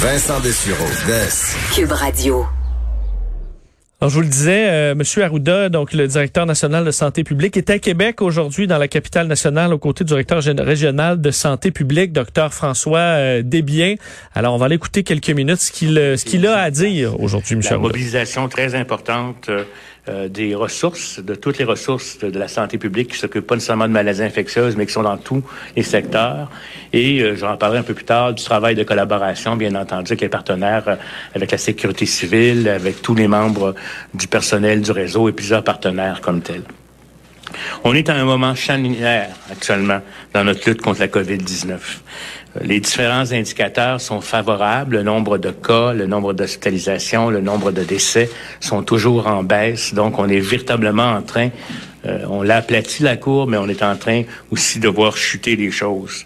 Vincent Dessureau, Cube Radio. Alors, je vous le disais, euh, M. Arruda, donc le directeur national de santé publique, est à Québec aujourd'hui dans la capitale nationale aux côtés du directeur régional de santé publique, Dr François euh, Desbiens. Alors, on va l'écouter quelques minutes ce qu'il ce qu'il a à dire aujourd'hui, M. Arruda. mobilisation très importante euh, des ressources, de toutes les ressources de, la santé publique qui s'occupent pas nécessairement de maladies infectieuses, mais qui sont dans tous les secteurs. Et euh, j'en parlerai un peu plus tard du travail de collaboration, bien entendu, avec les partenaires, euh, avec la sécurité civile, avec tous les membres du personnel du réseau et plusieurs partenaires comme tels. On est à un moment charnière actuellement dans notre lutte contre la COVID-19. Les différents indicateurs sont favorables. Le nombre de cas, le nombre d'hospitalisations, le nombre de décès sont toujours en baisse. Donc, on est véritablement en train, euh, on l'a aplati la courbe, mais on est en train aussi de voir chuter les choses.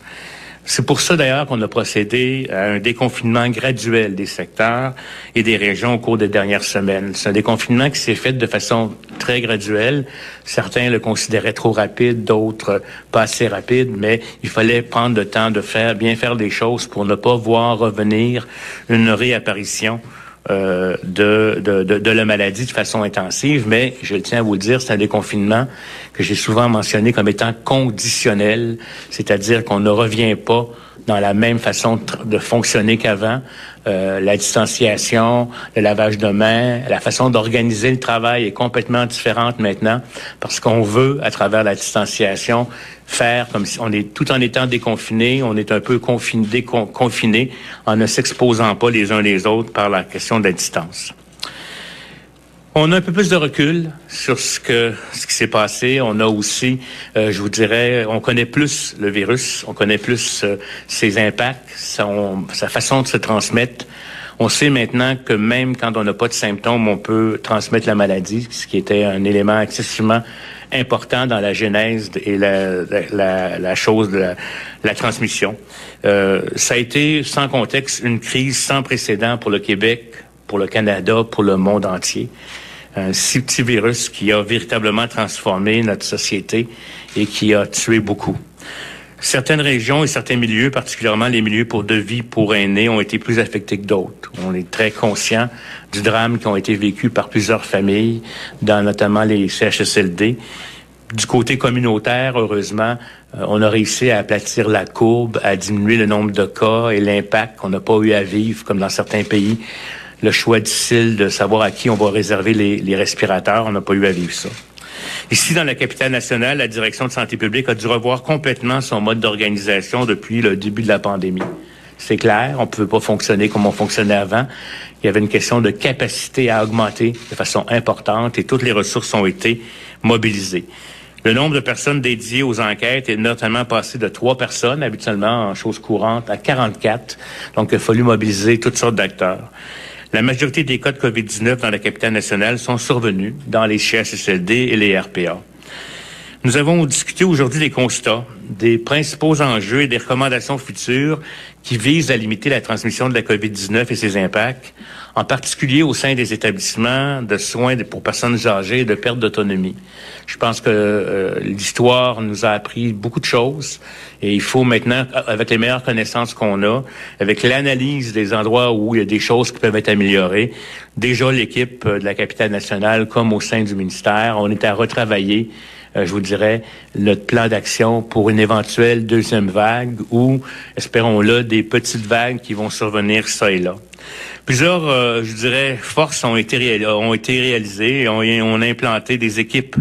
C'est pour ça d'ailleurs qu'on a procédé à un déconfinement graduel des secteurs et des régions au cours des dernières semaines. C'est un déconfinement qui s'est fait de façon très graduelle. Certains le considéraient trop rapide, d'autres pas assez rapide, mais il fallait prendre le temps de faire bien faire des choses pour ne pas voir revenir une réapparition euh, de, de, de, la maladie de façon intensive, mais je tiens à vous dire, c'est un déconfinement que j'ai souvent mentionné comme étant conditionnel, c'est-à-dire qu'on ne revient pas dans la même façon de fonctionner qu'avant. Euh, la distanciation, le lavage de mains, la façon d'organiser le travail est complètement différente maintenant parce qu'on veut, à travers la distanciation, faire comme si on est tout en étant déconfiné, on est un peu confiné, confiné en ne s'exposant pas les uns les autres par la question de la distance. On a un peu plus de recul sur ce que ce qui s'est passé. On a aussi, euh, je vous dirais, on connaît plus le virus, on connaît plus euh, ses impacts, sa façon de se transmettre. On sait maintenant que même quand on n'a pas de symptômes, on peut transmettre la maladie, ce qui était un élément excessivement important dans la genèse et la, chose de la, la transmission. Euh, ça a été, sans contexte, une crise sans précédent pour le Québec, pour le Canada, pour le monde entier. Un si petit virus qui a véritablement transformé notre société et qui a tué beaucoup. Certaines régions et certains milieux, particulièrement les milieux pour de vie pour aînés, ont été plus affectés que d'autres. On est très conscient du drame qui ont été vécus par plusieurs familles, dans notamment les CHSLD. Du côté communautaire, heureusement, euh, on a réussi à aplatir la courbe, à diminuer le nombre de cas et l'impact qu'on n'a pas eu à vivre, comme dans certains pays le choix difficile de savoir à qui on va réserver les, respirateurs. On n'a pas eu à vivre ça. Ici, dans la capitale nationale, la direction de santé publique a dû revoir complètement son mode d'organisation depuis le début de la pandémie. C'est clair, on ne pouvait pas fonctionner comme on fonctionnait avant. Il y avait une question de capacité à augmenter de façon importante et toutes les ressources ont été mobilisées. Le nombre de personnes dédiées aux enquêtes est notamment passé de trois personnes, habituellement en chose courante, à 44. Donc, il a fallu mobiliser toutes sortes d'acteurs. La majorité des cas de COVID-19 dans la capitale nationale sont survenus dans les CHSLD et les RPA. Nous avons discuté aujourd'hui des constats, des principaux enjeux et des recommandations futures qui visent à limiter la transmission de la COVID-19 et ses impacts, en particulier au sein des établissements de soins pour personnes âgées et de perte d'autonomie. Je pense que euh, l'histoire nous a appris beaucoup de choses et il faut maintenant, avec les meilleures connaissances qu'on a, avec l'analyse des endroits où il y a des choses qui peuvent être améliorées, déjà l'équipe de la capitale nationale comme au sein du ministère, on est à retravailler euh, je vous dirais, notre plan d'action pour une éventuelle deuxième vague ou, espérons-le, des petites vagues qui vont survenir ça et là. Plusieurs, euh, je dirais, forces ont été, ont été réalisées. On, on a implanté des équipes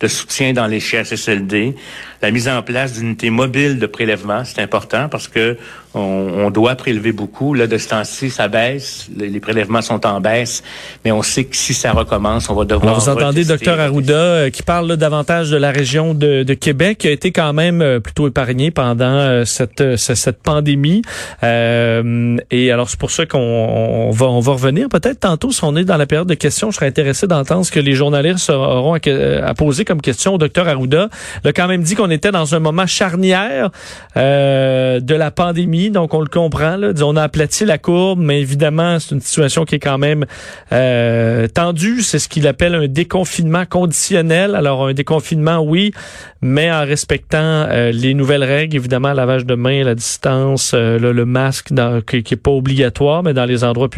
de soutien dans les CHSLD. la mise en place d'unités mobiles de prélèvement, c'est important parce que on, doit prélever beaucoup. Là, de ce temps-ci, ça baisse. Les, prélèvements sont en baisse. Mais on sait que si ça recommence, on va devoir. Alors, vous entendez Dr Arruda euh, qui parle davantage de la région de, Québec, qui a été quand même euh, plutôt épargnée pendant euh, cette, cette pandémie. et alors, c'est pour ça qu'on va, on va revenir peut-être tantôt, si on est dans la période de questions, je serais intéressé d'entendre ce que les journalistes auront à, poser comme question au docteur Arruda. Il a quand même dit qu'on était dans un moment charnière de la pandémie donc on le comprend. Là. On a aplati la courbe, mais évidemment, c'est une situation qui est quand même euh, tendue. C'est ce qu'il appelle un déconfinement conditionnel. Alors un déconfinement, oui, mais en respectant euh, les nouvelles règles, évidemment, lavage de main, la distance, euh, le, masque qui, qui est pas obligatoire, mais dans les endroits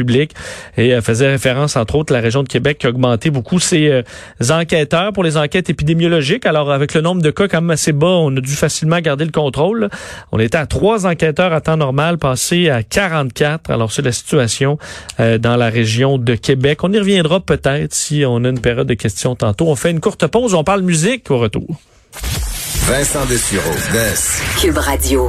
Et faisait référence, entre autres, à la région de Québec qui a augmenté beaucoup ses enquêteurs pour les enquêtes épidémiologiques. Alors avec le nombre de cas quand même assez bas, on a dû facilement garder le contrôle. On était à trois enquêteurs à temps normal, passé à 44. Alors, c'est la situation euh, dans la région de Québec. On y reviendra peut-être si on a une période de questions tantôt. On fait une courte pause, on parle musique au retour. Vincent Dessureau, Cube Radio.